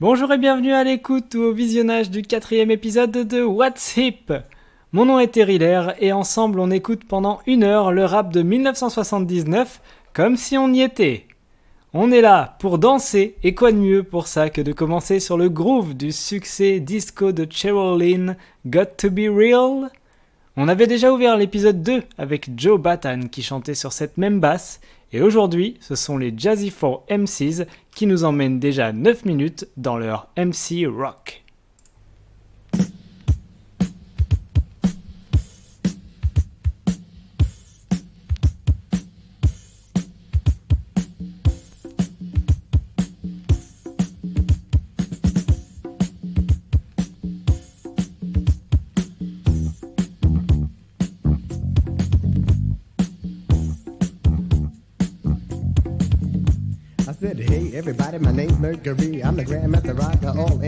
Bonjour et bienvenue à l'écoute ou au visionnage du quatrième épisode de What's Hip. Mon nom est Terry et ensemble on écoute pendant une heure le rap de 1979 comme si on y était. On est là pour danser et quoi de mieux pour ça que de commencer sur le groove du succès disco de Cheryl Got to Be Real On avait déjà ouvert l'épisode 2 avec Joe Batan qui chantait sur cette même basse et aujourd'hui ce sont les Jazzy 4 MCs qui nous emmènent déjà 9 minutes dans leur MC Rock.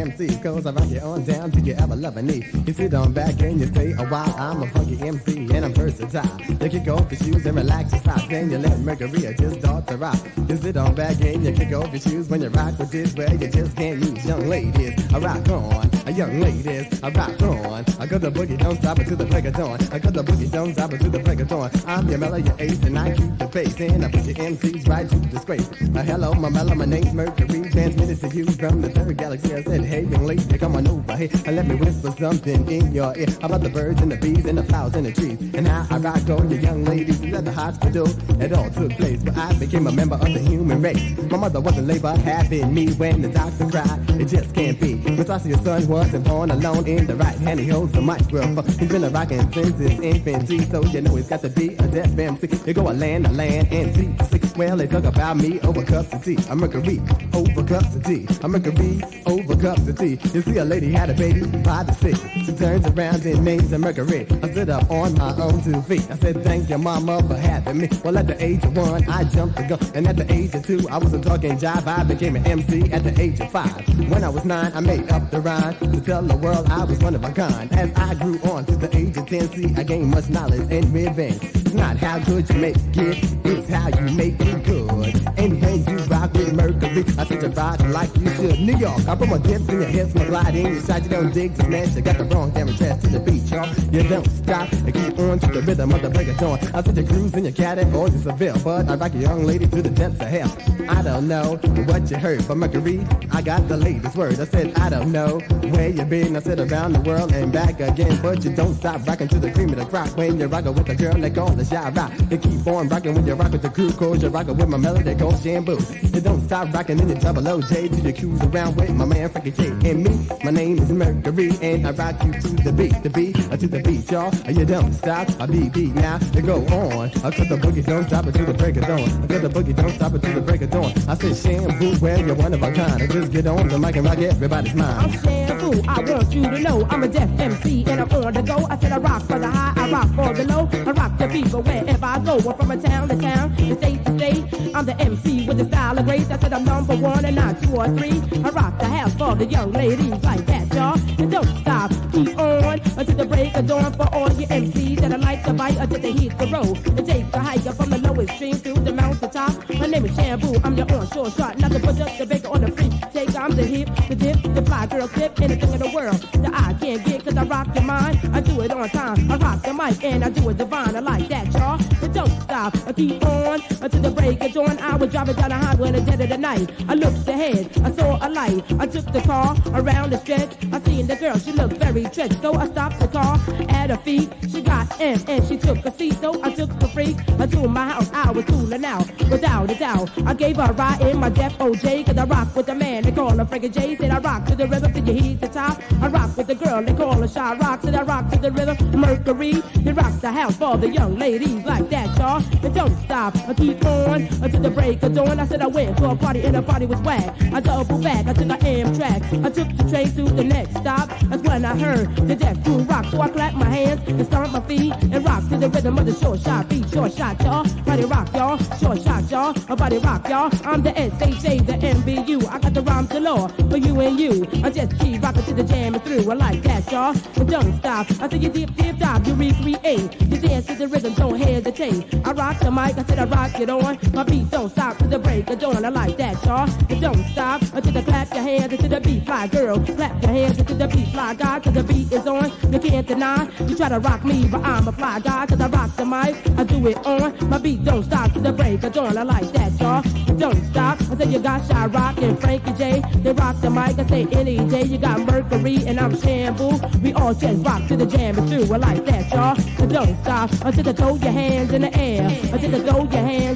MC. Cause I rock you on down to your ever loving knee. You sit on back and you stay a oh, while. I'm a funky MC I'm versatile. You kick off your shoes and relax your socks. Then you let Mercury just start to rock. You sit on back and you kick off your shoes when you rock with this way. You just can't use young ladies. I rock on, a young ladies. I rock on. I got the boogie, don't stop until the break of dawn. I got the boogie, don't stop until the break of dawn. I'm your mellow, your ace, and I keep the pace. And I put your MCs right to disgrace. Uh, hello, my mellow, my name's Mercury. Transmitted to you from the third galaxy. I said, hey, young lady, come on over here. And let me whisper something in your ear about the birds and the bees and the flowers and the trees. And how I rock on you young ladies at the hospital. It all took place, but I became a member of the human race. My mother was in labor, having me when the doctor cried. It just can't be. Precisely your son wasn't born alone in the right hand. He holds the microphone. He's been a rockin' since his infancy, so you know he's got to be a deaf MC. You go a land, a land, and see. see. Well, they talk about me over cups of tea. I'm Mercury over cups of tea. I'm Mercury over cups of tea. You see, a lady had a baby by the six. She turns around and names her Mercury. I stood up on my own two feet. I said, Thank your mama for having me. Well, at the age of one, I jumped the gun. And at the age of two, I was a talking jive. I became an MC at the age of five. When I was nine, I made up the rhyme to tell the world I was one of a kind. As I grew on to the age of 10, see, I gained much knowledge and revenge. It's not how good you make it, it's how you make it good. And you rock with Mercury, I said you rock like you should. New York, I put my dips in your hips, my glide in your side, you don't dig the smash. You got the wrong damn dress to the beat, y'all. You don't stop and keep on to the rhythm of the break of. I said you cruise in your caddy or you Seville, but I rock a young lady to the depths of hell. I don't know what you heard, from Mercury, I got the latest word. I said I don't know where you been. I said around the world and back again, but you don't stop rocking to the cream of the crop when you're rocking with a girl that call the shy rock. You keep on rocking when you're rocking with the crew, cause you're rocking with my melody called Shampoo. You don't stop rocking in the double OJ till you cruise around with my man Frankie J and me. My name is Mercury and I rock you to the beat, the beat, to the beat, y'all. You don't stop, I beat beat now. You go on, I cut the boogie, don't stop until the break of dawn. I cut the boogie, don't stop until the break of dawn. I said Shampoo, well you're one of a kind. I just get on the mic and rock everybody's mind. I'm shampoo. I want you to know I'm a deaf MC and I'm on the go. I said I rock for the high, I rock for the low. I rock the people wherever I go. I'm from a town to town, to state to state. I'm the MC with the style of grace. I said I'm number one and not two or three. I rock the house for the young ladies like that, y'all. And don't stop, keep on until the break of dawn for all you MCs that I like to bite until they hit the road. And take the hike up from the lowest stream through the mountain top. My name is Shampoo. I'm your onshore shot, not to put up the baker on the free. Take, I'm the hip, the dip, the fly girl tip, anything in the world that I can't get, cause I rock your mind. I do it on time. I rock the mic and I do it divine. I like that, y'all. But don't stop, I keep on until the break of dawn. I was driving down the highway in the dead of the night. I looked ahead, I saw a light. I took the car around the stretch. I seen the girl, she looked very stretched. So I stopped the car at her feet. She got in and she took a seat. So I took the freak to my house. I was cooling out, without a doubt. I gave her a ride in my deaf OJ, cause I rock with the man. They call her Frankie J. Said I rock to the rhythm till you hit the top. I rock with the girl, they call her Shy Rock. Said I rock to the rhythm. Mercury, he rock the house for the young ladies like that, y'all. And don't stop, I keep party on until the break of dawn. I said I went to a party and the party was whack. I double back, I took an Amtrak. I took the train to the next stop. That's when I heard the death crew rock. So I clapped my hands and stomped my feet and rocked to the rhythm of the short shot beat. Short shot, y'all. Body rock, y'all. Short shot, y'all. A body rock, y'all. I'm the S.H.A., the M.B.U. I got the rhymes galore for you and you. I just keep rocking to the jam and through. I like that, y'all. But don't stop. I said you dip, dip, dive. You recreate. You dance to the rhythm. Don't hesitate. I rock the mic. I said I rock your it on. My beat don't stop to the break of dawn. I like that, y'all. It don't stop until the clap your hands until the beat, fly girl. Clap your hands until the beat, fly guy, cause the beat is on. You can't deny. You try to rock me, but I'm a fly guy, cause I rock the mic. I do it on. My beat don't stop to the break of dawn. I like that, y'all. It don't stop. I said, you got shaq rockin' Frankie J. They rock the mic. I say any day you got Mercury and I'm shambles. We all just rock to the jam and through. I like that, y'all. It don't stop until I throw your hands in the air. Until I throw your hands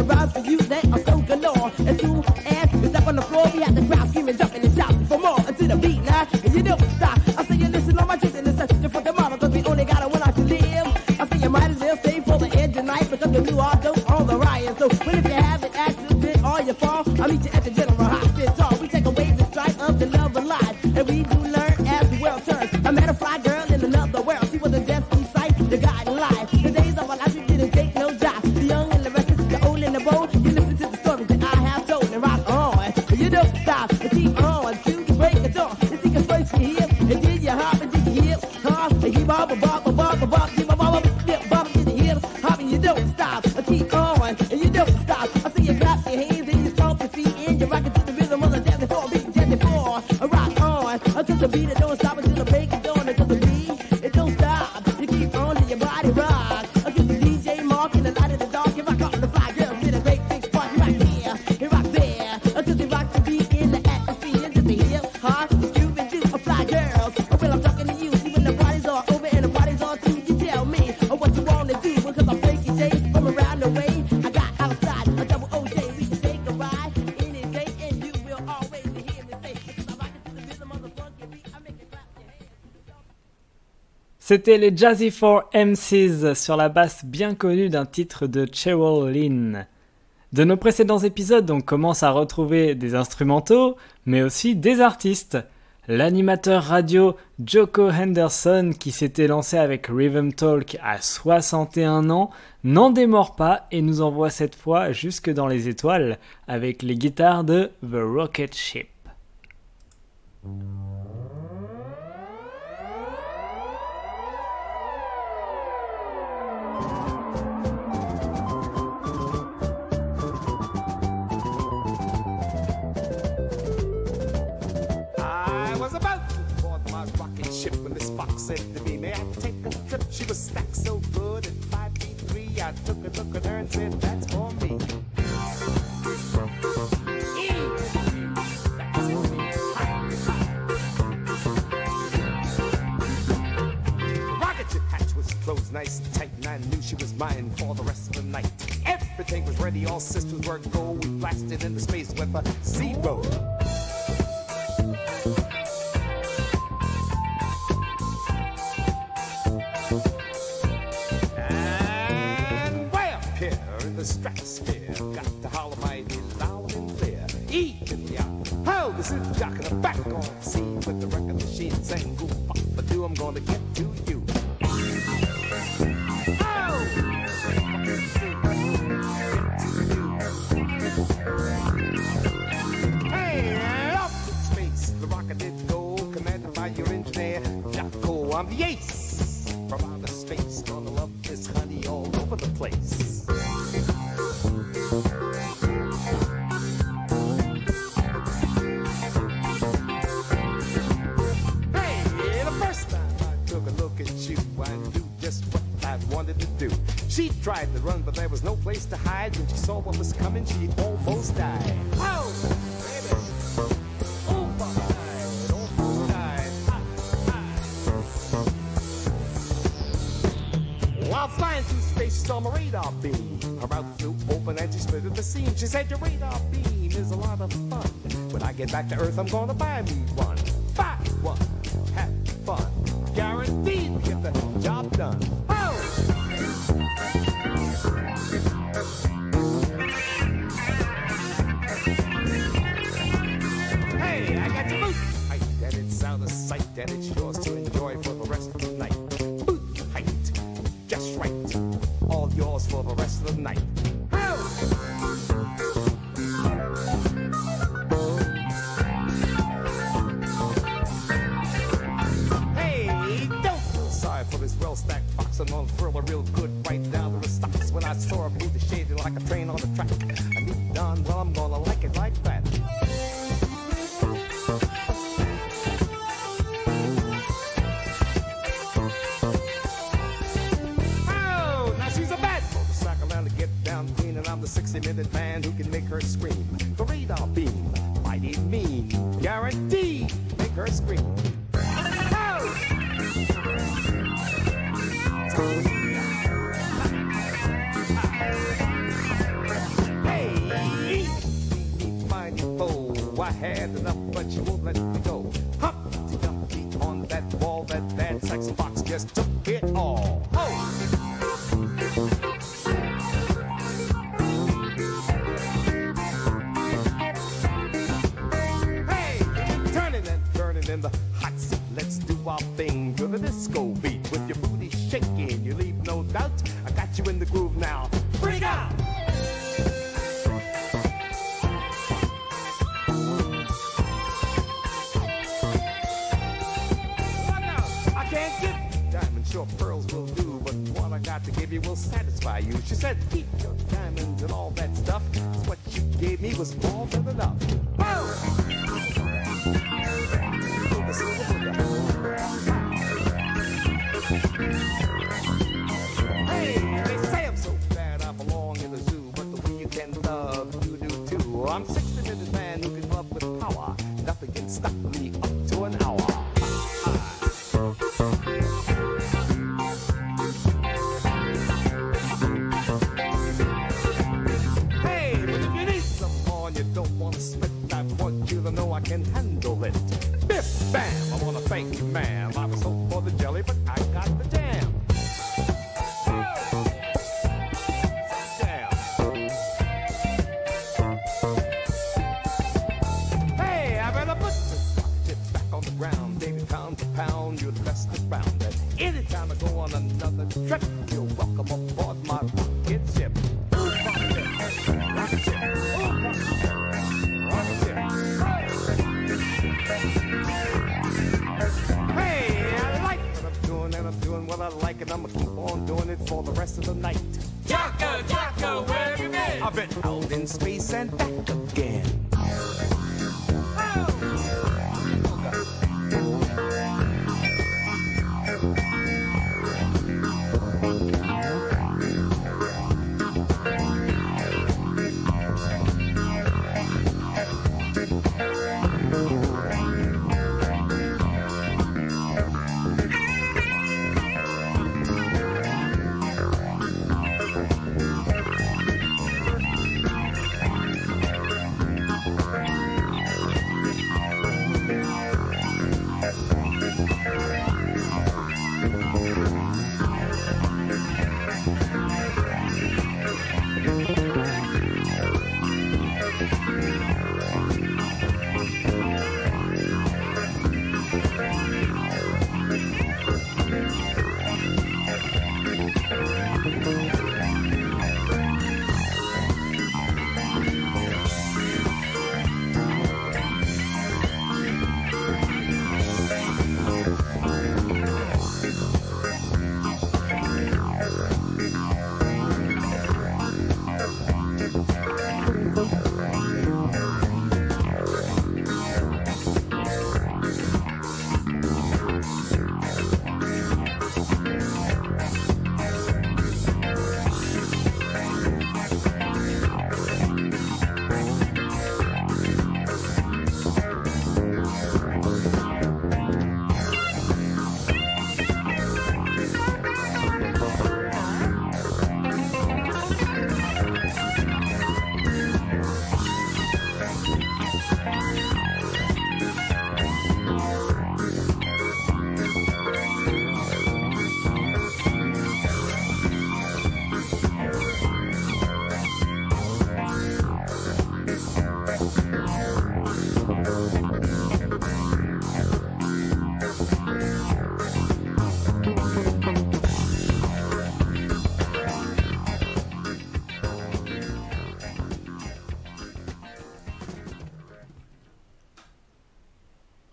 the ride for you. C'était les Jazzy 4 MCs sur la basse bien connue d'un titre de Cheryl Lynn. De nos précédents épisodes, on commence à retrouver des instrumentaux, mais aussi des artistes. L'animateur radio Joko Henderson, qui s'était lancé avec Rhythm Talk à 61 ans, n'en démord pas et nous envoie cette fois jusque dans les étoiles avec les guitares de The Rocket Ship. my and she almost died. Pow! While flying through space, she saw my radar beam. Her mouth flew open and she split at the seam. She said, Your radar beam is a lot of fun. When I get back to Earth, I'm gonna buy me one. Banco.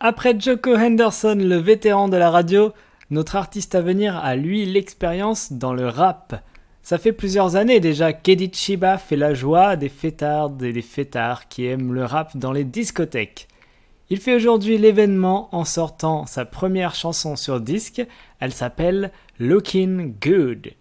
Après Joko Henderson, le vétéran de la radio, notre artiste à venir a lui l'expérience dans le rap. Ça fait plusieurs années déjà qu'Edith Shiba fait la joie des fêtardes et des fêtards qui aiment le rap dans les discothèques. Il fait aujourd'hui l'événement en sortant sa première chanson sur disque. Elle s'appelle Looking Good.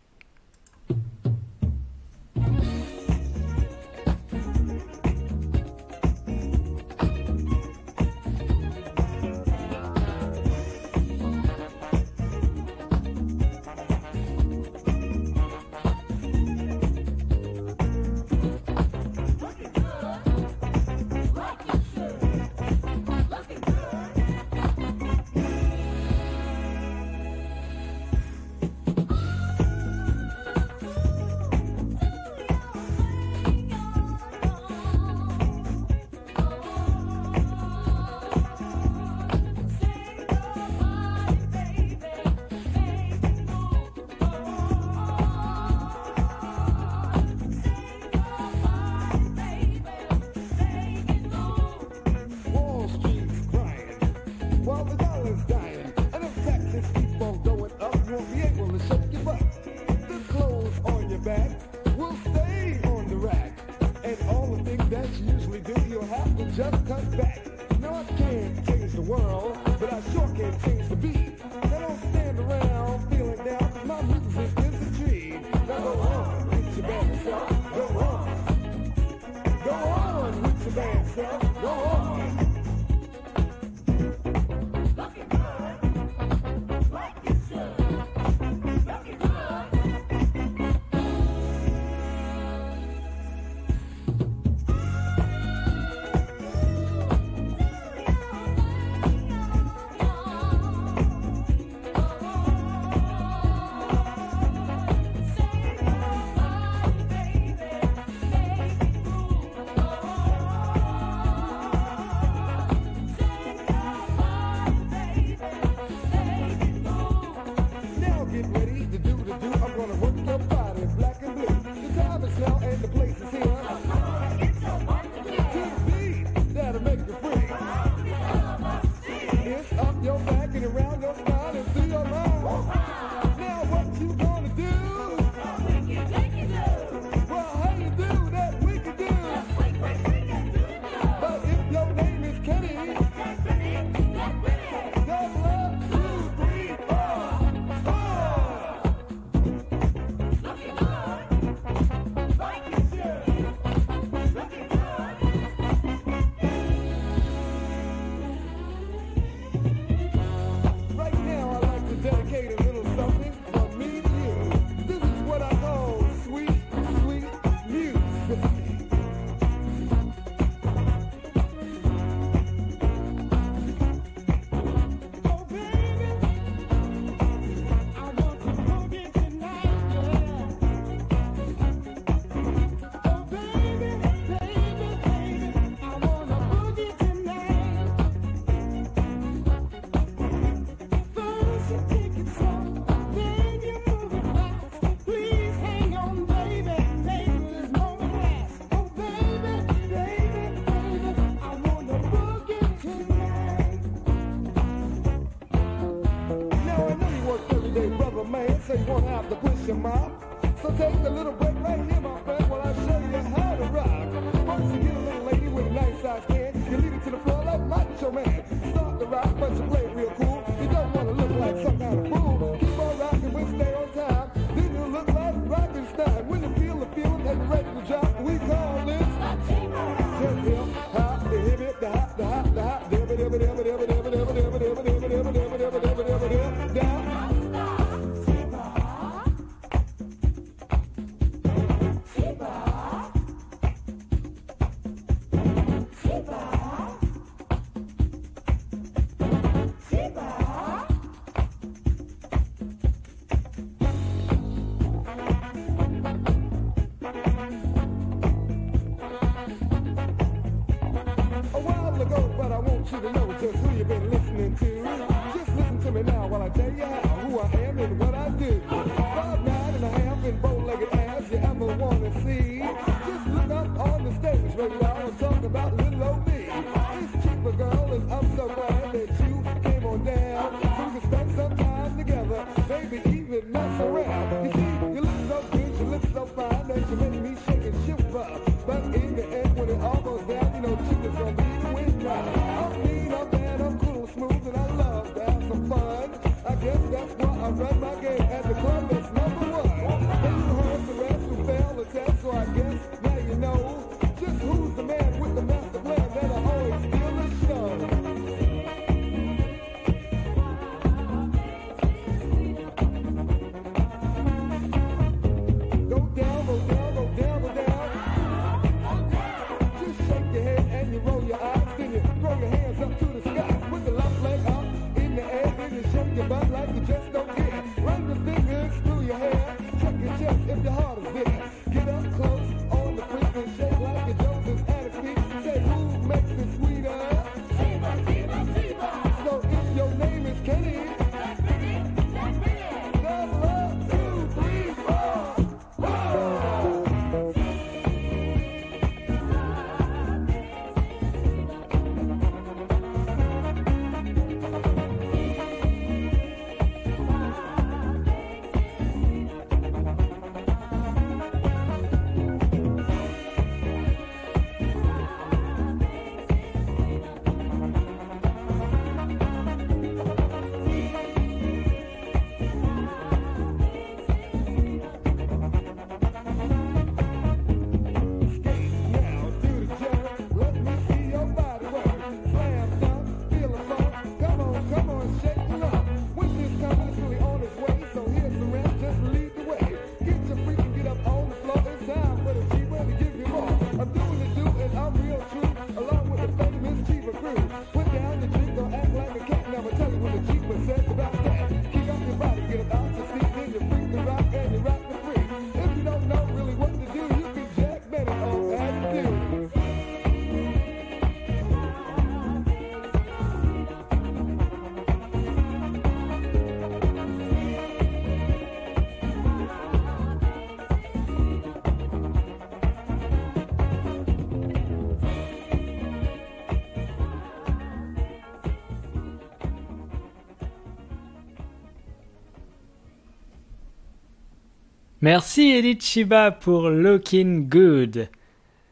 Merci Edith Shiba pour Looking Good.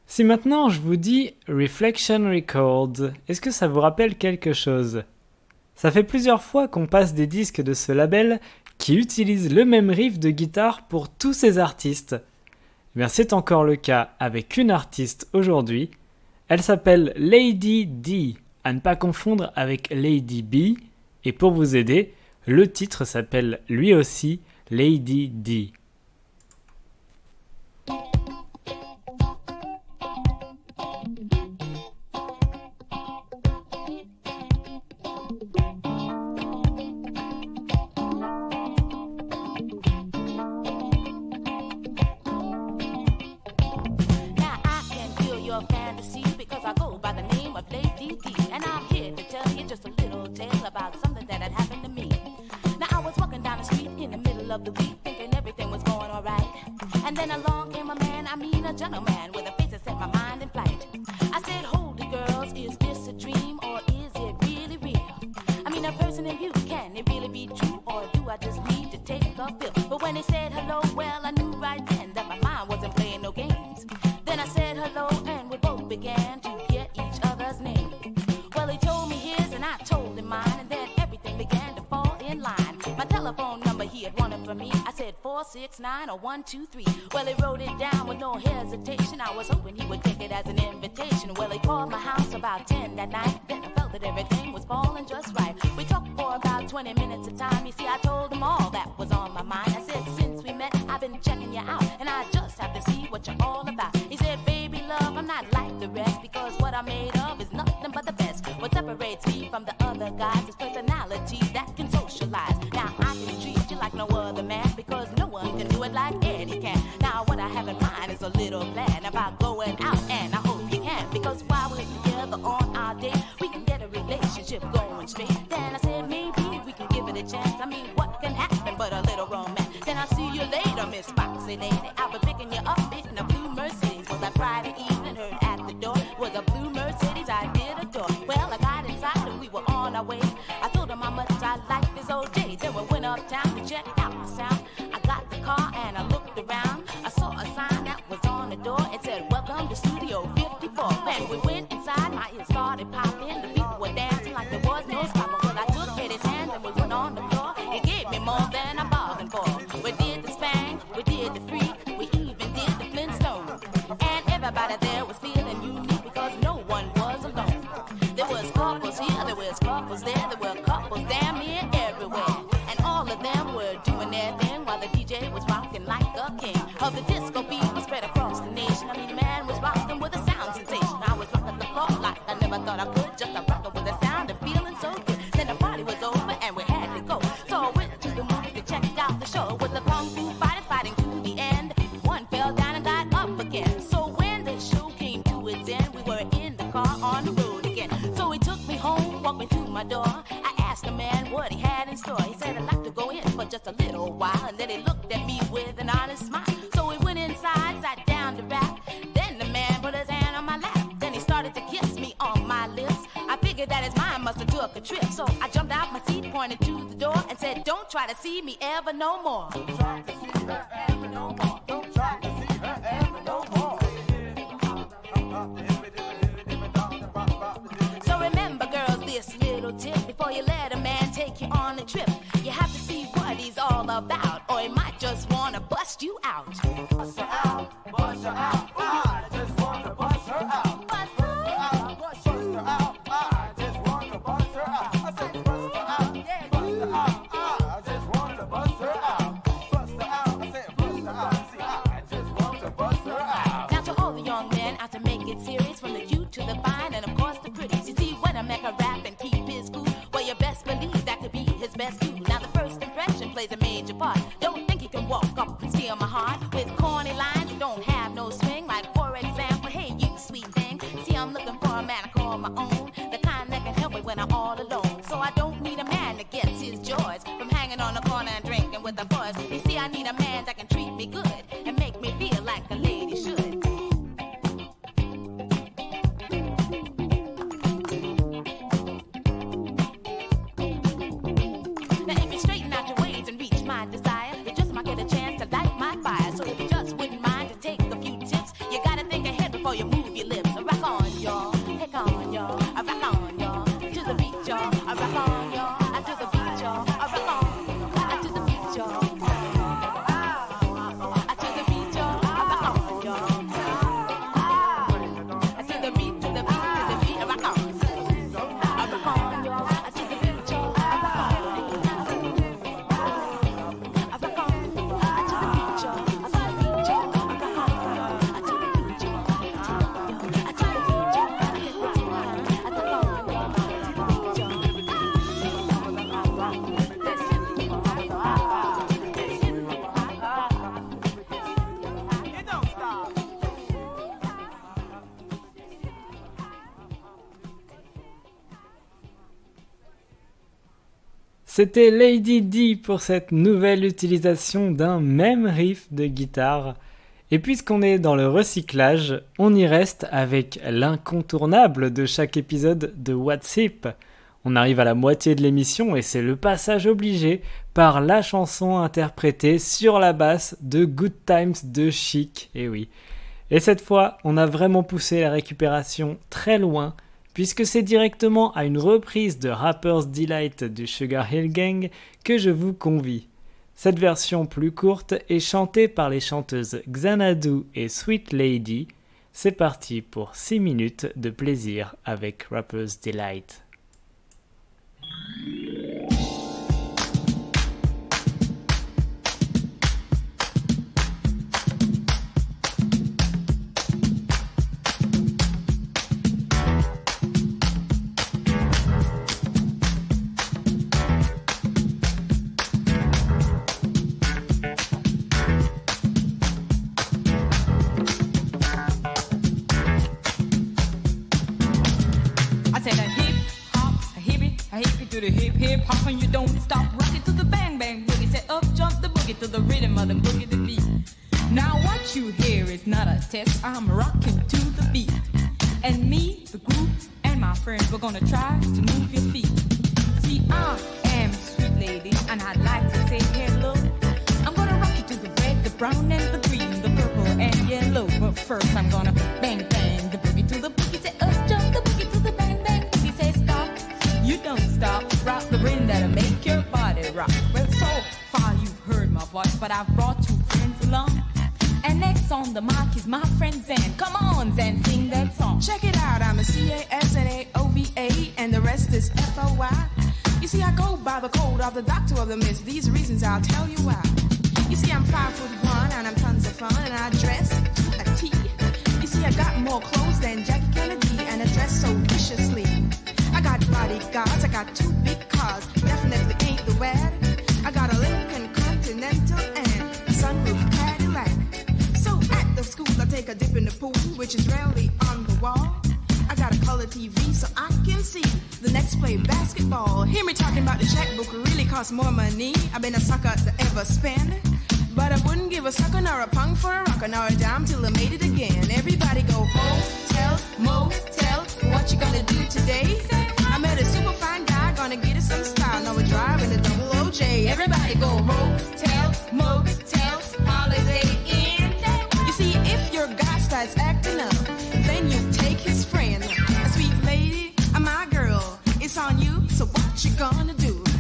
Si maintenant je vous dis Reflection Records, est-ce que ça vous rappelle quelque chose? Ça fait plusieurs fois qu'on passe des disques de ce label qui utilisent le même riff de guitare pour tous ses artistes. Eh bien c'est encore le cas avec une artiste aujourd'hui. Elle s'appelle Lady D, à ne pas confondre avec Lady B, et pour vous aider, le titre s'appelle lui aussi Lady D. tale about something that had happened to me. Now I was walking down the street in the middle of the week, thinking everything was going alright. And then along came a man, I mean a gentleman. nine or one, two, three. Well, he wrote it down with no hesitation. I was hoping he would take it as an invitation. Well, he called my house about ten that night. Then I felt that everything was falling just right. We talked for about 20 minutes of time. You see, I told los copos C'était Lady D pour cette nouvelle utilisation d'un même riff de guitare. Et puisqu'on est dans le recyclage, on y reste avec l'incontournable de chaque épisode de What's Hip. On arrive à la moitié de l'émission et c'est le passage obligé par la chanson interprétée sur la basse de Good Times de Chic. Et oui. Et cette fois, on a vraiment poussé la récupération très loin puisque c'est directement à une reprise de Rapper's Delight du Sugar Hill Gang que je vous convie. Cette version plus courte est chantée par les chanteuses Xanadu et Sweet Lady. C'est parti pour 6 minutes de plaisir avec Rapper's Delight. The hip hip hop, and you don't stop rocking to the bang bang boogie. Say up jump the boogie to the rhythm of the boogie the beat. Now what you hear is not a test. I'm rocking to the beat, and me, the group, and my friends we're gonna try to my friend Zan. Come on, Zan, sing that song. Check it out, I'm a C-A-S-N-A-O-V-A, and the rest is F-O-Y. You see, I go by the code of the doctor of the mist. These reasons I'll tell you why. You see, I'm five foot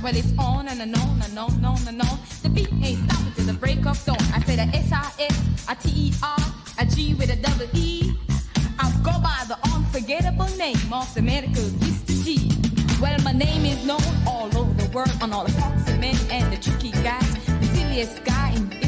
Well, it's on and on and on and on and on. The beat ain't stopping till the break of dawn. I said a S-I-S, a T-E-R, a G with a double E. I go by the unforgettable name of the medical Mr. G. Well, my name is known all over the world on all the foxy men and the tricky guys. The silliest guy in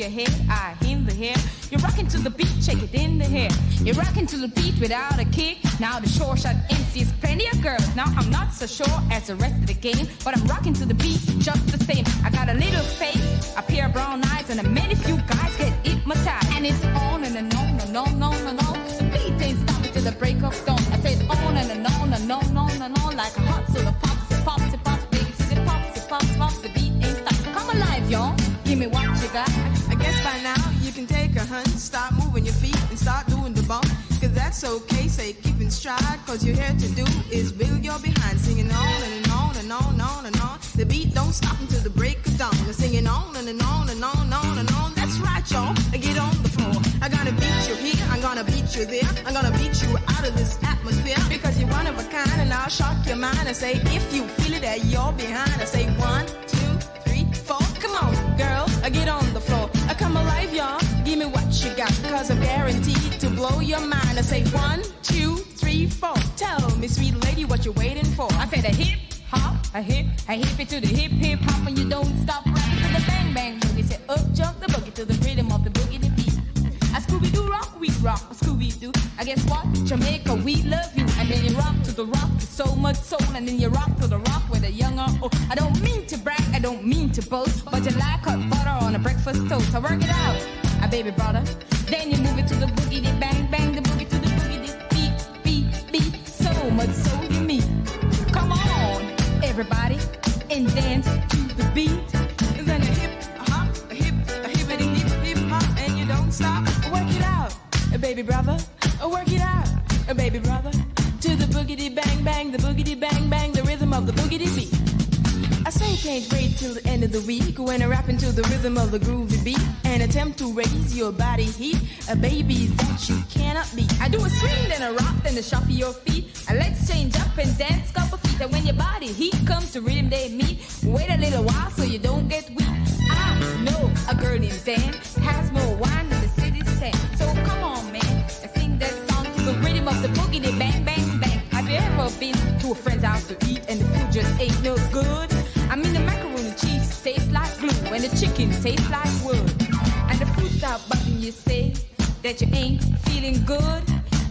your head, I in the hair. You're rocking to the beat, shake it in the hair. You're rocking to the beat without a kick. Now the short shot MC's plenty of girls. Now I'm not so sure as the rest of the game, but I'm rocking to the beat just the same. I got a little face, a pair of brown eyes, and a many few guys get hypnotized. And it's on and, on and on and on and on. The beat ain't stopping till the break of dawn. I said on and, on and on and on and on like a hot pops, it hunt, start moving your feet and start doing the bump. Cause that's okay, say keep in stride. Cause you're here to do is build your behind, singing on and on and on and on and on. The beat don't stop until the break of dawn. We're singing on and, and on and on and on and on. That's right, y'all. Get on the floor. I'm gonna beat you here, I'm gonna beat you there. I'm gonna beat you out of this atmosphere. Because you're one of a kind and I'll shock your mind and say, if you feel it that you're behind, I say one, two, three, four. Come on, girl, I get on the floor. I come alive, y'all. Give me what you got, cause I'm guaranteed to blow your mind. I say one, two, three, four. Tell me, sweet lady, what you're waiting for. I said a hip hop, a hip, a hip it to the hip hip hop, and you don't stop rocking to the bang bang boogie. Say up jump the boogie to the rhythm of the boogie the beat. A Scooby Doo rock, we rock. A Scooby Doo. I guess what? Jamaica, we love you. And then you rock to the rock so much soul. And then you rock to the rock with a young old. I don't mean to brag, I don't mean to boast. But you like hot butter on a breakfast toast. I work it out, a baby brother. Then you move it to the boogie, the bang, bang, the boogie to the boogie, the beat, beat, beat. So much soul you meet. Come on, everybody, and dance to the beat. And then a hip, a hop, a hip, a hippity hip, hip hop, and you don't stop. Work it out, uh, baby brother. Work it out, uh, baby brother. To the boogity bang bang, the boogity bang bang, the rhythm of the boogity beat. I can't wait till the end of the week when I rap into the rhythm of the groovy beat and attempt to raise your body heat. A baby that you cannot beat. I do a swing, then a rock, then a shuffle your feet. And let's change up and dance couple feet. And when your body heat comes to rhythm they meet, wait a little while so you don't get weak. I know a girl named Dan has more wine than the city stand. So come on, man, and sing that song to the rhythm of the boogie, bang, bang, bang. Have you ever been to a friend's house to eat and the food just ain't no good? I mean the macaroni cheese tastes like glue and the chicken tastes like wood. And the food stop button you say that you ain't feeling good.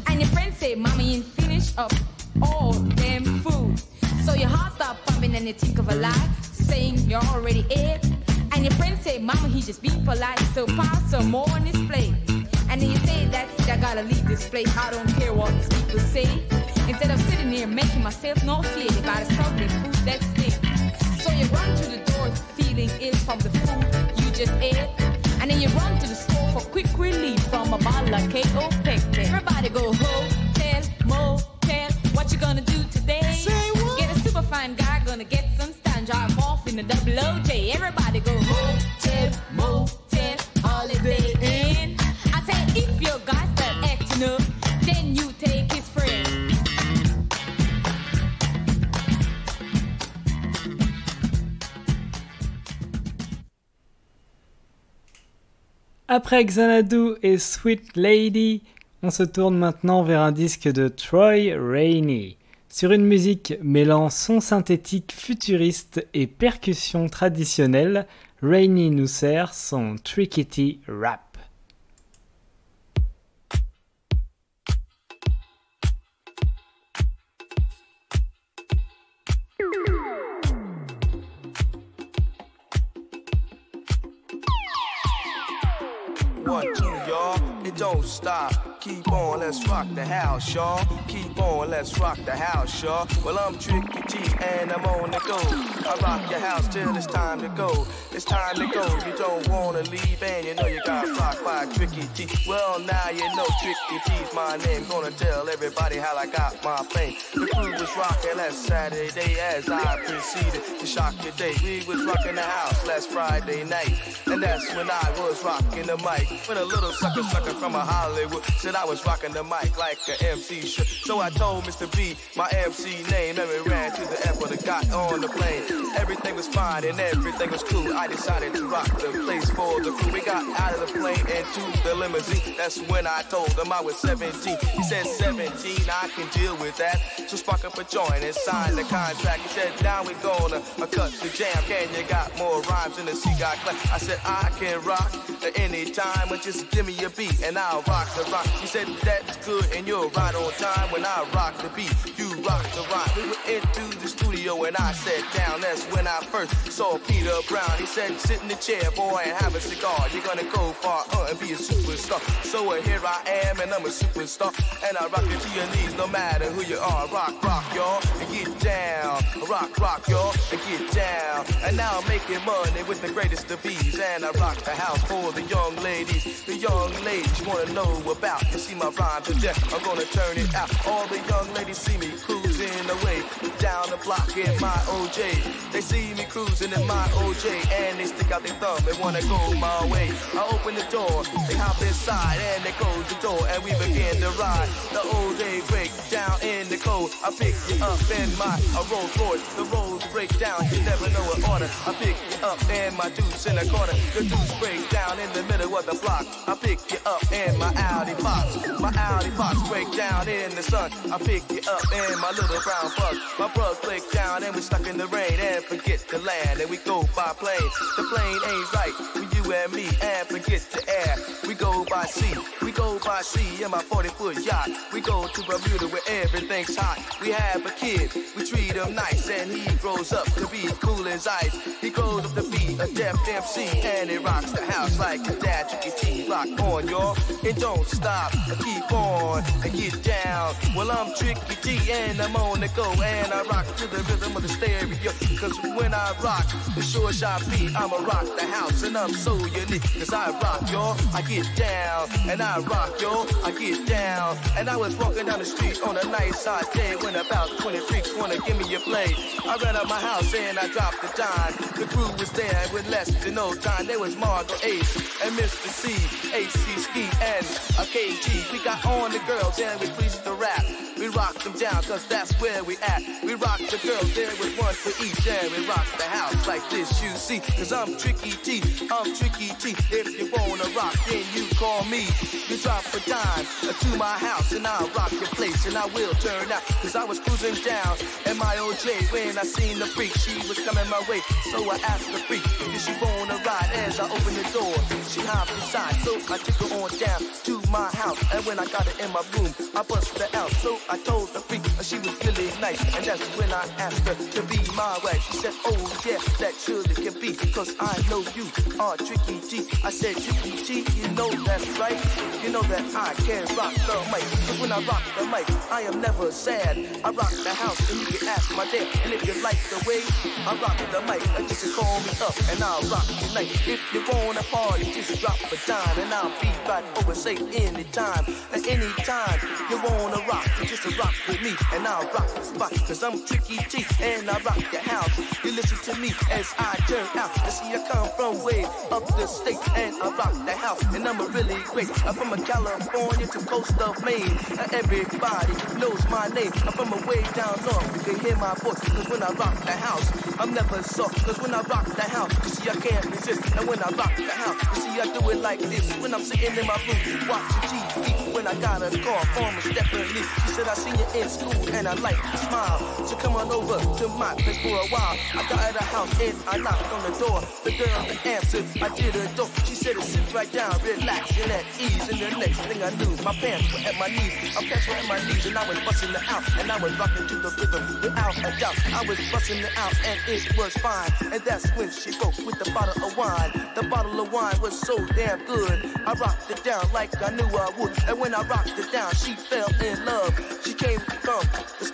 And your friends say, Mommy ain't finished up all damn food. So your heart stop pumping and you think of a lie, saying you're already ate. And your friends say, Mama, he just be polite, so pass some more on his plate. And then you say, that's it, I gotta leave this place. I don't care what these people say. Instead of sitting here making myself nauseated by the struggling food that's there. So you run to the door feeling ill from the food you just ate. And then you run to the store for quick relief from a bottle of KO Pectin. Everybody go hotel, motel. What you gonna do today? Say what? Get a super fine guy, gonna get some stand, drive off in the double OJ. Everybody go hotel, motel, holiday Après Xanadu et Sweet Lady, on se tourne maintenant vers un disque de Troy Rainey. Sur une musique mêlant son synthétique futuriste et percussions traditionnelles, Rainey nous sert son Trickety Rap. Don't stop. Keep on, let's rock the house, y'all. On, let's rock the house, y'all. Well, I'm Tricky T and I'm on the go. I rock your house till it's time to go. It's time to go. You don't wanna leave and you know you got rocked by Tricky T. Well, now you know Tricky T's my name. Gonna tell everybody how I got my fame. The crew was rocking last Saturday as I proceeded to shock your day. We was rocking the house last Friday night. And that's when I was rocking the mic. With a little sucker sucker from a Hollywood. Said I was rocking the mic like a MC should. So I told Mr. B my MC name and we ran to the airport and got on the plane. Everything was fine and everything was cool. I decided to rock the place for the crew. We got out of the plane and to the limousine. That's when I told him I was 17. He said 17, I can deal with that. So spark up a joint and sign the contract. He said now we gonna uh, cut the jam. Can you got more rhymes than the sea got? I said I can rock at any time, but just give me a beat and I'll rock the rock. He said that's good and you're right on time when I rock the beat. You rock the rock. We went into the studio and I sat down. That's when I first saw Peter Brown. He said sit in the chair, boy, and have a cigar. You're gonna go far uh, and be a superstar. So uh, here I am and I'm a superstar. And I rock it to your knees no matter who you are. Rock, rock, y'all, and get down. Rock, rock, y'all, and get down. And now I'm making money with the greatest of ease. And I rock the house for the young ladies. The young ladies wanna know about. You see my rhymes today, I'm gonna turn it out. All the young ladies see me cruising away down the block in my OJ. They see me cruising in my OJ and they stick out their thumb and wanna go my way. I open the door, they hop inside and they close the door and we begin to ride. The day break down in the cold. I pick you up in my a Rolls Royce. The roads break down, you never know what order. I pick you up in my deuce in the corner. The deuce break down in the middle of the block. I pick you up in my Audi box. My Audi box break down in the sun. I pick you up in my little brown bug. My bros break down and we stuck in the rain and forget the land and we go by plane. The plane ain't right for you and me and forget the air. We go by sea, we go by sea in my 40 foot yacht. We go to Bermuda where everything's hot. We have a kid, we treat him nice, and he grows up to be cool as ice. He grows up to be a deaf MC, and he rocks the house like a dad. Tricky T, rock on, y'all, and don't stop. Keep on and get down. Well, I'm Tricky T, and I'm on the go, and I rock to the rhythm of the stereo. Cause when I rock, the sure shot beat, I'ma rock the house, and I'm so unique. Cause I rock, y'all, I get down, and I rock, y'all, I get down. And I was walking down the street on a nice hot day when about 20 freaks wanna give me a play. I ran up my house and I dropped the dime. The crew was there with less than no time. There was Margot Ace and Mr. C, AC Ski, and a KG. We got on the girls and we pleased the rap. We rocked them down cause that's where we at. We rock the girls, there was one for each, and we rock the house like this, you see. Cause I'm Tricky T, I'm Tricky T. If you wanna rock, then you call me. You drop a dime to my house and I'll rock your place and I will turn out. Cause I was cruising down in my OJ when I seen the freak. She was coming my way, so I asked the freak, did she wanna ride? As I opened the door, she hopped inside, so I took her on down to my house. And when I got her in my room, I busted her out. So I told the freak she was really nice. And that's when I asked her to be my wife. She said, Oh yeah, that surely can be. Cause I know you are Tricky T. I said, Tricky T, you know that's right. You know that I can rock the mic. Cause when I rock the mic, I am never sad. I rock the house and you can ask my dad. And if you like the way I rock the mic, uh, just call me up and I'll rock tonight. If you wanna party, just drop a dime and I'll be right over. Say anytime, at any time you wanna rock, just rock with me and I'll rock the spot. Cause I'm Tricky T and I rock the house. You listen to me as I turn out. You see, I come from way up the state and I rock the house. And I'm a great. I'm from a California to coast of Maine. And everybody knows my name. I'm from a way down north. You can hear my voice. Cause when I rock the house, I'm never soft. Cause when I rock the house, you see, I can't resist. And when I rock the house, you see, I do it like this. When I'm sitting in my room, watching TV. When I got a call from a Stephanie, she said, I seen you in school and I like your smile. So come on over to my place for a while. I got at a house and I knocked on the door. The girl answered, I did a door. She said, sit right down, relax and at ease. And the next thing I knew, my pants were at my knees. Pants were at my knees and I was busting it out. And I was rocking to the rhythm without a doubt. I was busting it out and it was fine. And that's when she broke with the bottle of wine. The bottle of wine was so damn good. I rocked it down like I knew I would. And when I rocked it down, she fell in love. She came from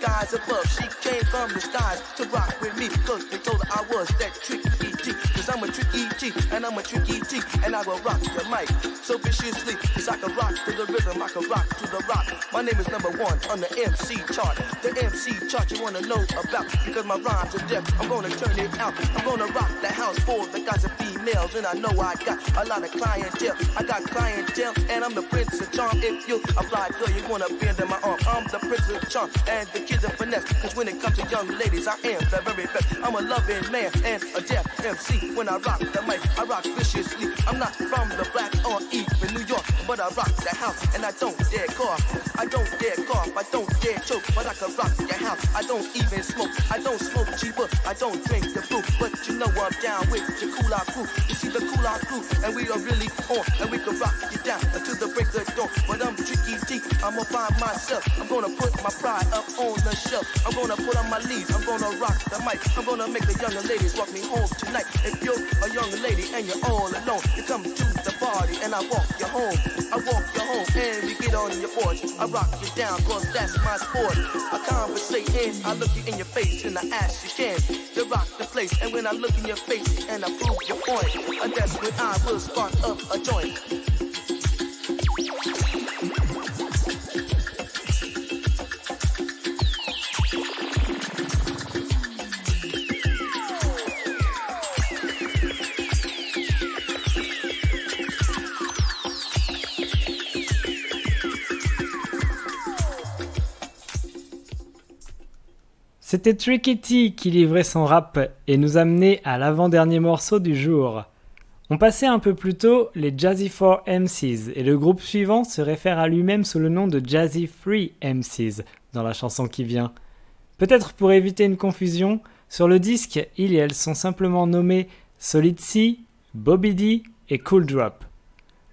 skies above. She came from the skies to rock with me. Cause they told her I was that tricky T. Cause I'm a tricky T. And I'm a tricky T. And I will rock the mic so viciously. Cause I can rock to the rhythm. I can rock to the rock. My name is number one on the MC chart. The MC chart you wanna know about. Because my rhymes are deaf. I'm gonna turn it out. I'm gonna rock the house for the guys and females. And I know I got a lot of clientele. I got clientele. And I'm the prince of charm. If you a fly girl, you wanna bend in my arm. I'm the prince of charm. And the kids are finesse. Cause when it comes to young ladies, I am the very best. I'm a loving man and a deaf MC. When I rock the mic, I rock viciously. I'm not from the black or even New York, but I rock the house and I don't dare cough. I don't dare cough, I don't dare choke, but I can rock the house. I don't even smoke, I don't smoke cheaper, I don't drink the brew, but you know I'm down with the cool out crew. You see the cool out crew, and we are really on, and we can rock you down until the break of dawn. But I'm tricky T, I'm gonna find myself. I'm gonna put my pride up on shelf. I'm gonna put on my leaves, I'm gonna rock the mic. I'm gonna make the younger ladies walk me home tonight. If you're a young lady and you're all alone, you come to the party and I walk you home. I walk you home and we get on your porch. I rock you down, cause that's my sport. I conversate and I look you in your face and I ask you can to rock the place. And when I look in your face and I prove your point, point, that's when I will spark up a joint. C'était Tricky T qui livrait son rap et nous amenait à l'avant-dernier morceau du jour. On passait un peu plus tôt les Jazzy 4 MCs et le groupe suivant se réfère à lui-même sous le nom de Jazzy 3 MCs dans la chanson qui vient. Peut-être pour éviter une confusion, sur le disque, ils et elles sont simplement nommés Solid C, Bobby D et Cool Drop.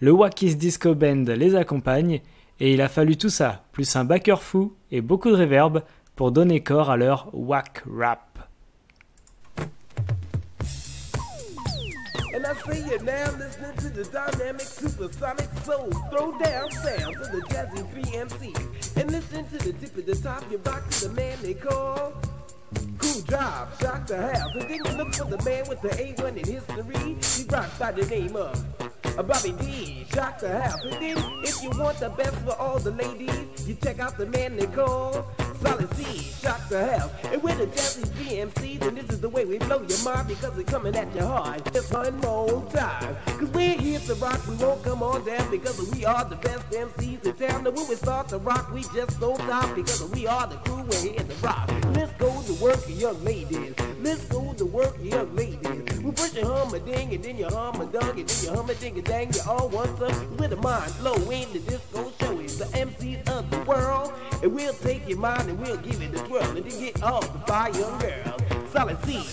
Le Wackys Disco Band les accompagne Et il a fallu tout ça, plus un backer fou et beaucoup de reverb pour donner corps à leur whack rap. And I see you now listening to the dynamic supersonic soul. Throw down sounds of the jazzy BMC. And listen to the tip of the top, you rock to the man they call. Cool job, shock the house. And then you look for the man with the A1 in history. He rocks by the name of uh, Bobby D. Shock the house. And then if you want the best for all the ladies, you check out the man they call Solid C. Shock the house. And with the jazzy BMC, then this is the way we blow your mind because we're coming at your heart just one more time. Cause we're here to rock, we won't come on down because we are the best MCs in town. And when we start to rock, we just don't stop because we are the crew, we're here to rock. Let's go to work, young ladies. Let's go to work, young ladies. We first you hum a ding and then you hum a dung and then you hum a ding a dang. You all want some with a mind flow in the disco show. It's the MCs of the world. And we'll take your mind and we'll give it a twirl and then get off the fire, young girl. Solid C,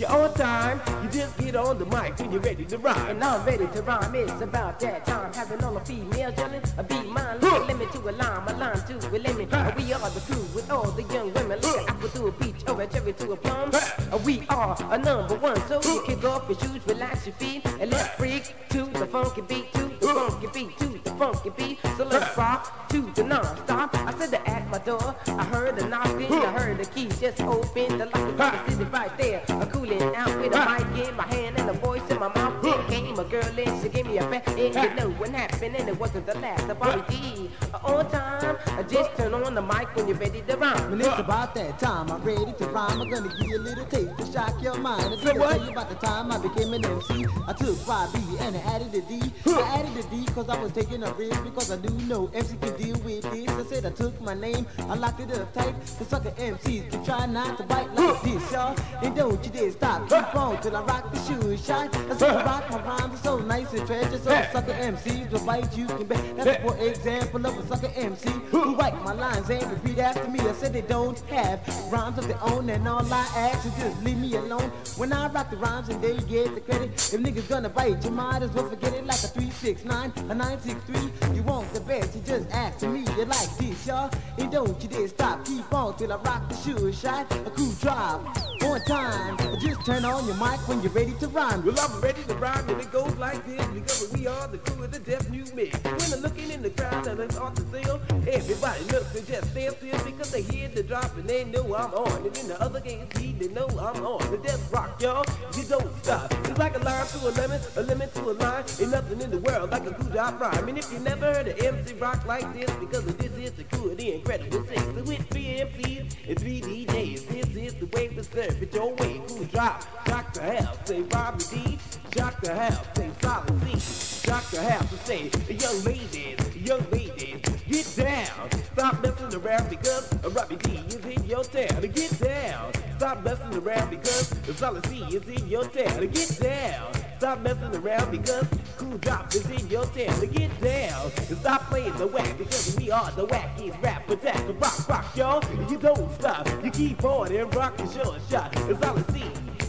you're on time. You just get on the mic when you're ready to rhyme. And I'm ready to rhyme. It's about that time. Having all the females yelling. A beat mine, a limit to a line, a line to a limit. Uh, We are the crew with all the young women. Like an apple to a peach or a cherry to a plum. Uh, We are a number one. So you kick off your shoes, relax your feet, and let's freak to the funky beat, to the funky beat, to the funky beat. So let's rock to the non-stop. I said to at my door. I heard the knocking. I heard the key just open. The light was sitting right there. A cooling out with a mic in my hand and a voice in my mouth. Then came a girl and she gave me a back. And you know what happened and it wasn't the last. The Bobby D. On time. I just turn on the mic when you're ready to rhyme. When it's about that time, I'm ready to rhyme. I'm gonna give you a little taste to shock your mind. It's gonna tell you about the time I became an MC. I took 5B and I added a D. I added a D cause I was taking a risk because I do know MC can deal with this. I said I took my name, I locked it up tight. The sucker MCs can try not to bite like this, y'all. And don't you dare stop, keep on till I rock the shoe shine. I said I rock my rhymes are so nice and treasure. So sucker MCs will bite you can bet. That's for example of a sucker MC who write my lines and repeat after me. I said they don't have rhymes of their own and all I ask is just leave me alone. When I rock the rhymes and they get the credit, if niggas gonna bite, you might as well forget it like a 369, a 963. You want the best, you just ask to me. You like this, y'all? And don't you dare stop, keep on till I rock the shoe shot. A cool drop. One time. Just turn on your mic when you're ready to rhyme. Well, I'm ready to rhyme and it goes like this because we are the crew of the deaf new mix. When I'm looking in the crowd and it's off the still, everybody looks and just stand still because they hear the drop and they know I'm on. And in the other games, they know I'm on. The death rock, y'all, you don't stop. It's like a line to a lemon, a lemon to a line. Ain't nothing in the world like a cool drop rhyme. And if you never heard an MC rock like this, because of this is of the incredible six. So with three MCs and three DJs, this is the way to serve it your way. Cool drop, shock the hell, say Bobby D. Shock the house, say solid C. Shock the house and say, young ladies, young ladies, get down. Stop messing around because Robbie D is in your town. Get down. Stop messing around because solid C is in your town. Get down. Stop messing around because Cool Drop is in your town. To get down. And stop playing the whack because we are the wackiest rap attack. Rock, rock, y'all. You don't stop. You keep on and rock the show shot. It's solid C.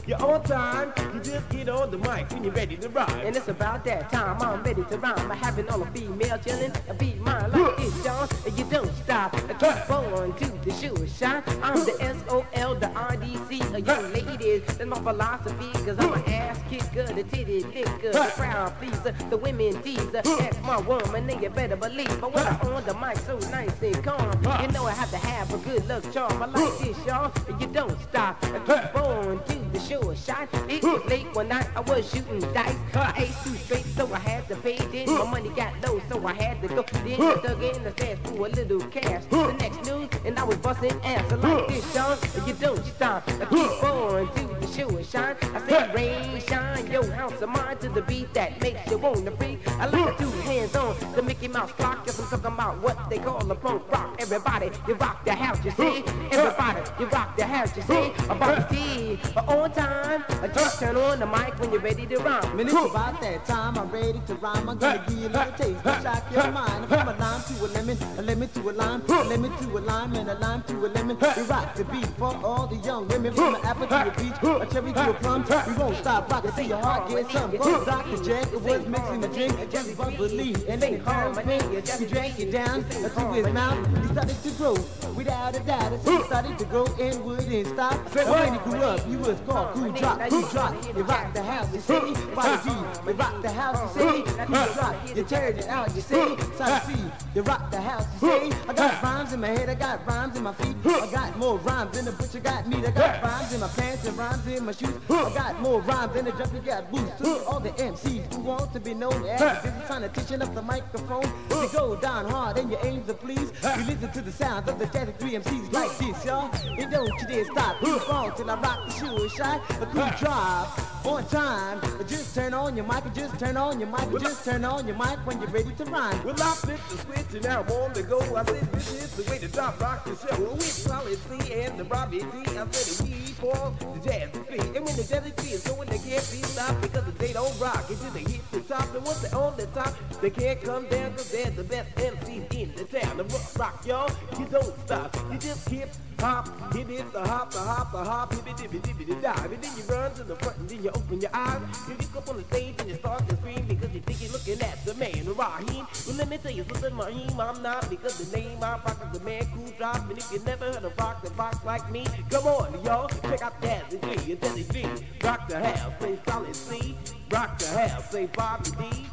You're on time. You just get on the mic when you're ready to rhyme. And it's about that time I'm ready to rhyme. By having all the female chillin', I beat mine like this, y'all. And you don't stop. I keep on to the sure shot. I'm the S-O-L, the R-D-C. A young ladies, that's my philosophy. Cause I'm an ass kicker, the titty licker, the crowd pleaser, the women teaser. That's my woman, and you better believe. But when I'm on the mic so nice and calm, you know I have to have a good luck charm. I like this, y'all. And you don't stop. I keep on to the sure shot. It was late one night, I was shooting dice. I ate two straight, so I had to pay. Then my money got low, so I had to go. Then I dug in the stash for a little cash. The next news, and I was busting ass. I like this, Sean, and you don't stop. I keep on to the show and shine. I say rain, shine, your house of mine to the beat that makes you wanna freak. I like the two hands on the Mickey Mouse clock. Yes, I'm talking about what they call the punk rock. Everybody, you rock the house, you see. Everybody, you rock the house, you see. About the But uh, on time. I just turn on the mic when you're ready to rhyme. It's about that time. I'm ready to rhyme. I'm gonna give you a little taste to shock your mind. From a lime to a lemon, a lemon to a lime, a lemon to a lime, and a lime to a lemon. We rock the beat for all the young women. From an apple to a peach, a cherry to a plum. We won't stop rocking till your heart gets some. From Dr. Jack it was mixing the drink, just bubbly and then calm pink. He drank it down to his mouth. He started to grow without a doubt. As he started to grow and wouldn't stop. And when he grew up, he was called Cool Drop. Cool Drop. He rocked the house, you see. Body You rock the house, you see. Cool Drop. You turn it out, you see. Side C, you rock the house, you see. I got rhymes in my head, I got rhymes in my feet. I got more rhymes than the butcher got meat. I got rhymes in my pants and rhymes in my shoes. I got more rhymes than the junkie got boots. To all the MCs who want to be known as busy trying to teaching up the microphone. You go down hard and you aim to please. You listen to the sounds of the Jazzy 3 MCs like this, y'all. And don't you dare stop. Keep on till I rock the shoe shot. A cool drive on time. Just turn on your mic and just turn on your mic and just turn on your mic when you're ready to rhyme. Well, I flipped the switch and now I'm on the go. I said this is the way to top rock the show. With Solid C and the Robbie D. I said we for the jazz beat. And when the jazz beat is going, they can't be stopped because they don't rock until they hit the top. And once they're on the top, they can't come down because they're the best MCs in the town. The rock, rock, y'all, you don't stop. You just hip hop, hit it, the hop, the hop, the hop, hip it, dip it, dip dive. And then you run to the front and then you open your eyes. You look up on the stage and you start to scream because you think you're looking at the man, Raheem. Well, let me tell you something, Raheem, I'm not because the name I rock is the man cool drop. And if you never heard of rock the box like me, come on, y'all, check out Jazzy G, Jazzy G. Rock the house, say solid C. Rock the house, say Bobby D.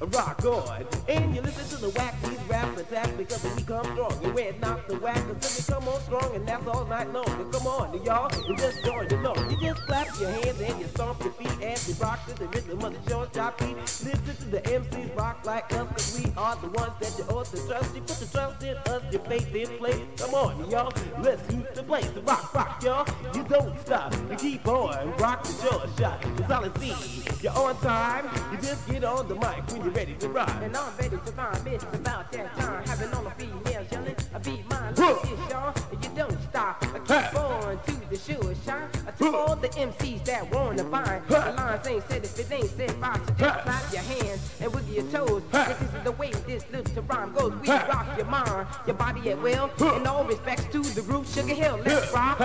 Rock on, and you listen to the whack these rap attacks because we come strong we're not the whack until we come on strong and that's all night long. And come on, y'all, you just join the know. You just clap your hands and you stomp your feet as you rock to the rhythm of the short chop beat. Listen to the MCs rock like us cause we are the ones that you ought to trust. You put the trust in us, your faith in place. Come on, y'all, let's heat the place. Rock, rock, y'all. You don't stop, you keep on, rock the short shot. It's all I see. You're on time, you just get on the mic when you're ready to rhyme. And I'm ready to rhyme, it's about that time. Having all the females yelling, I beat mine like this, y'all. And you don't stop, I keep on to the sure shine. I took all the MCs that wanna find. The lines ain't said if it ain't said by, just clap your hands and wiggle your toes. This is the way this little to rhyme goes. We rock your mind, your body at will. In all respects to the group Sugar Hill, let's rock.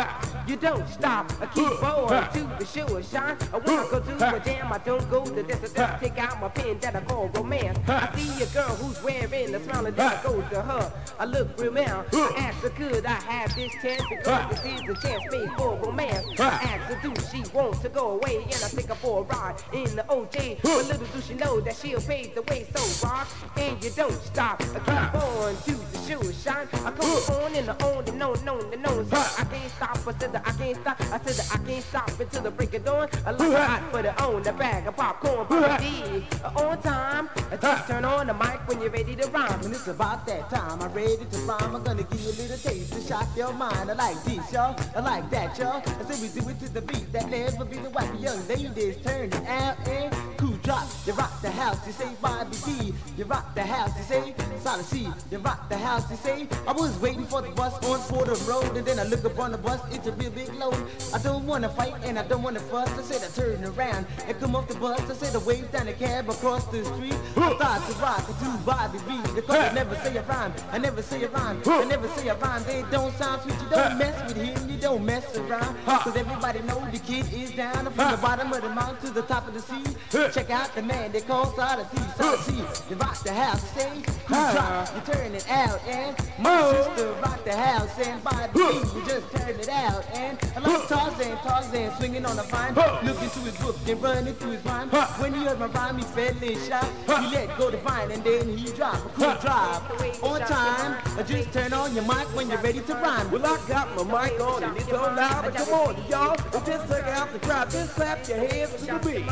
You don't stop, I keep on to the sure shine. When I go to a jam, I don't go to this or that. Take out my pen that I call romance. I see a girl who's wearing a smile and then I go to her. I look real now. I ask her, could I have this chance? Because this is the chance made for romance. I ask her, do she want to go away? And I take her for a ride in the OJ. But little do she know that she'll pave the way. So rock, and you don't stop. I keep on to the shoe shine. I come on and the on and on, on and on. So I can't stop. I said that I can't stop. I said that I can't stop until the break of dawn. I a hot for the on the bag of popcorn. Papa D, on time. I just turn on the mic when you're ready to rhyme. When it's about that time, I'm ready to rhyme. I'm gonna give you a little taste to shock your mind. I like this, y'all. I like that, y'all. I said we do it to the beat that never be the white young ladies turn it out and cool drop. You rock the house, you say Bobby D. You rock the house, you say Solid C. You rock the house, you say. I was waiting for the bus on Fordham Road, and then I look up on the bus. It's a real big load. I don't wanna fight and I don't wanna fuss. I said I turn around and come off the bus. I said I wave down the cab across the street. I start to rock to Bobby B. Because I never say a rhyme. I never say a rhyme. I never say a rhyme. They don't sound sweet. You don't mess with him. You don't mess around. Cause everybody know the kid is down from the bottom of the mountain to the top of the sea. Check out the man they call Solid C. Solid C. You rock the house. Say, you drop. You turn it out. And my sister rock the house. And the B. You just turn it out. And I like Tarzan. Tarzan swinging on a vine. Look into his book and run through his rhyme. When he heard my rhyme, he fell in shot. He let go the vine and then he drop a cool drop. On time, I uh, just turn on your mic when you're ready to rhyme. Well, I got my mic on and it's so loud. But come on, y'all. And just check out the crowd. Just clap your hands to the beat.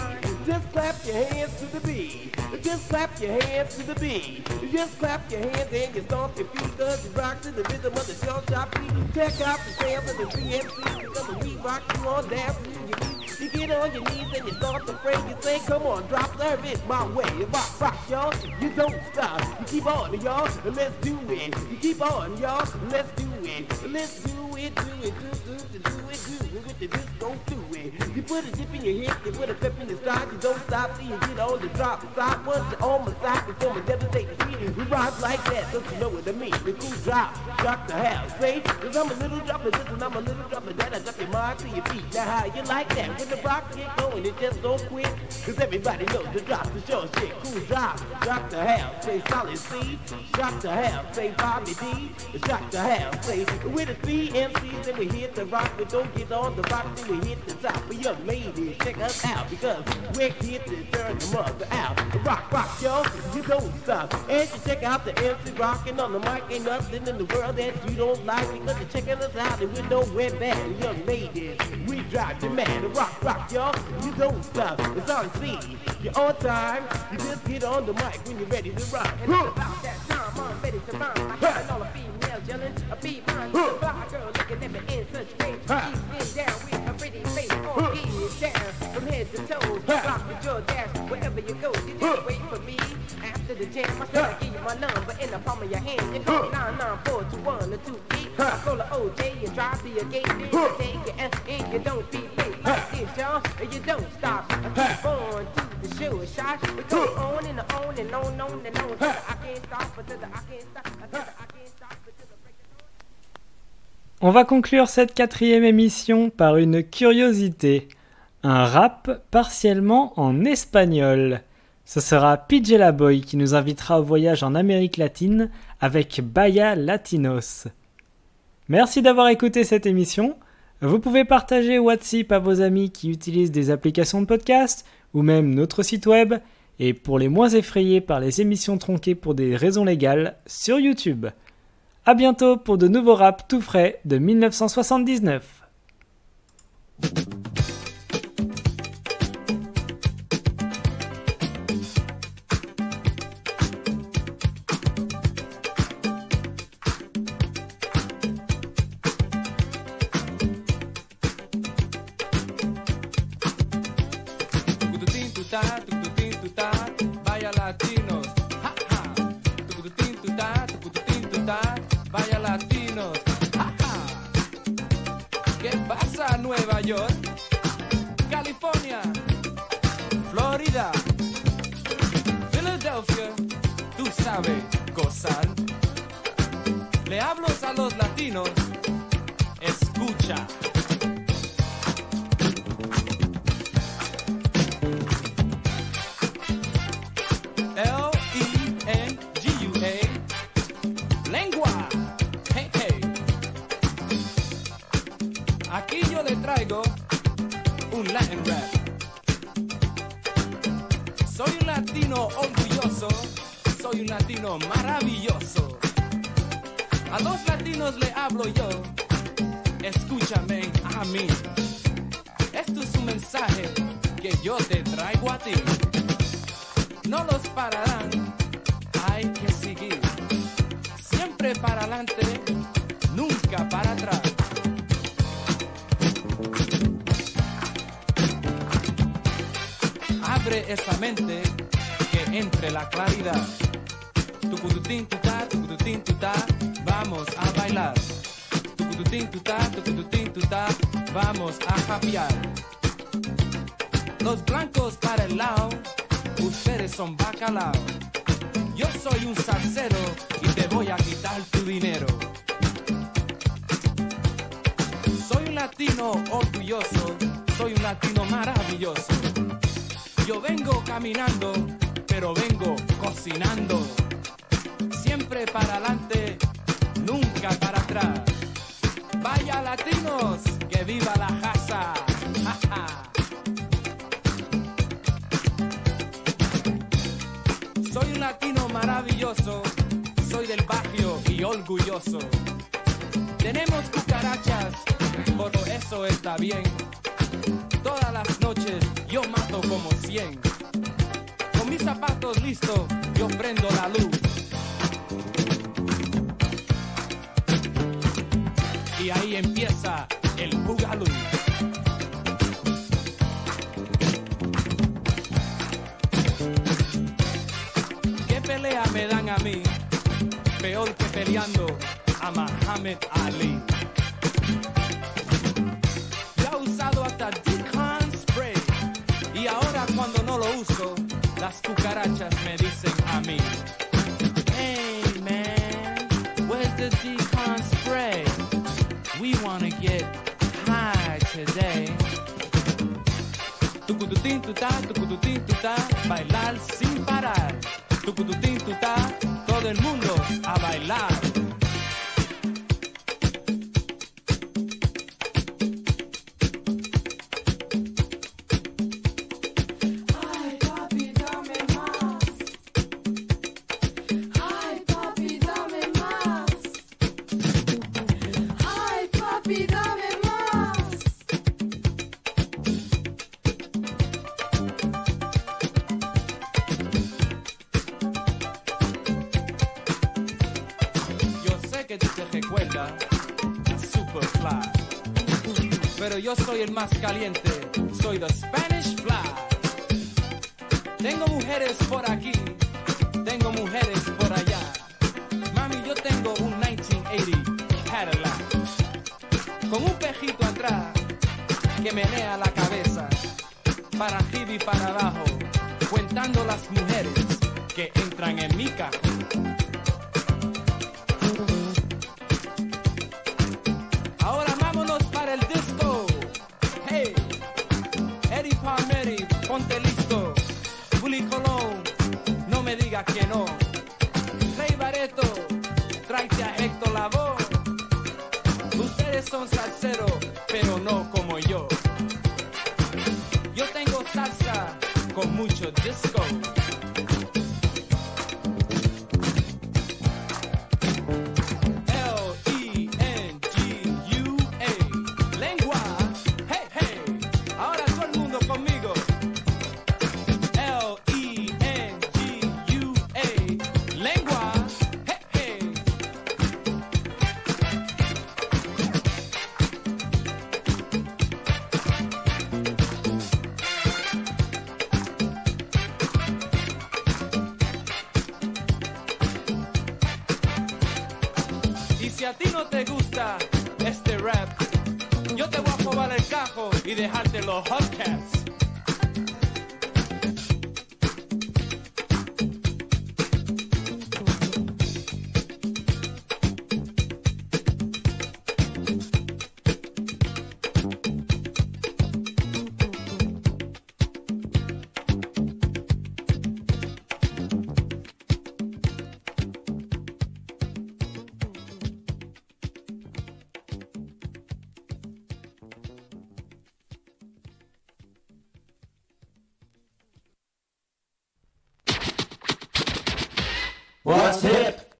Just clap your hands to the beat. Just clap your hands to the beat. Just clap your hands and you stomp your feet. Cause you rock to the rhythm of the short shop. Check out the of the CMC. Because we rock you on down to. You get on your knees and you start to pray. You say, come on, drop the it my way. Rock, rock, y'all. You don't stop. You keep on, y'all. Let's do it. You keep on, y'all. Let's do it. Let's do it, do it, do, do, do, do it, do rockin' with the disco fluid. You put a dip in your hip, you put a pep in your stride, you don't stop till you get on the drop. Stop once you're on my side before my devastate the beat. We rock like that, don't you know what I mean? The cool drop, drop the house, see? Cause I'm a little drop of this and I'm a little drop of that. I drop your mind to your feet. Now how you like that? When the rock get going, it just don't quit. Cause everybody knows the drop the show shit. Cool drop, drop the house, say solid C. Drop the house, say Bobby D. Drop the house, say with the MCs then we hit the rock. We don't get on the rock, then we hit the top. But young ladies, check us out because we're here to turn the mother out. Rock, rock, yo, you don't stop. And you check out the MC rocking on the mic. Ain't nothing in the world that you don't like because you're checking us out and we're nowhere bad. Young ladies, we drive you mad. Rock, rock, y'all, you don't stop. It's on C. You're on time. You just get on the mic when you're ready to rock. And it's about that time I'm ready to rhyme. I got all the females yelling, a beat mine. The fly girl looking at me in such. She's to toe. Rock with your dash wherever you go. You just wait for me after the jam. I said I give you my number in the palm of your hand. You know 99421 or 2 feet. I pull a OJ and drive to your gate. Then you take it and, and you don't be late like this, y'all. And you don't stop. I keep on to the show shot. We go on and on and on and on and on. I can't stop until the I can't stop. Until the I can't stop. Until the break of dawn. On va conclure cette quatrième émission par une curiosité. Un rap partiellement en espagnol. Ce sera PJ Boy qui nous invitera au voyage en Amérique latine avec Baya Latinos. Merci d'avoir écouté cette émission. Vous pouvez partager WhatsApp à vos amis qui utilisent des applications de podcast ou même notre site web et pour les moins effrayés par les émissions tronquées pour des raisons légales sur YouTube. A bientôt pour de nouveaux raps tout frais de 1979. Los Que viva la casa. Ja, ja. Soy un latino maravilloso, soy del barrio y orgulloso. Tenemos cucarachas, por eso está bien. Todas las noches yo mato como 100. Con mis zapatos listos, yo prendo la luz. y ahí empieza el Bugalú. ¿Qué pelea me dan a mí? Peor que peleando a Muhammad Ali. Ya usado hasta Dick Hand Spray y ahora cuando no lo uso, las cucarachas me dicen a mí. Hey man, where's the Dick sin parar. Tucututín, tutá, todo el mundo a bailar. que menea la cabeza, para arriba y para abajo, contando las mujeres que entran en mi casa. Ahora vámonos para el disco. Hey, Eddie Palmieri, ponte listo. Bully Colón, no me digas que no. disco.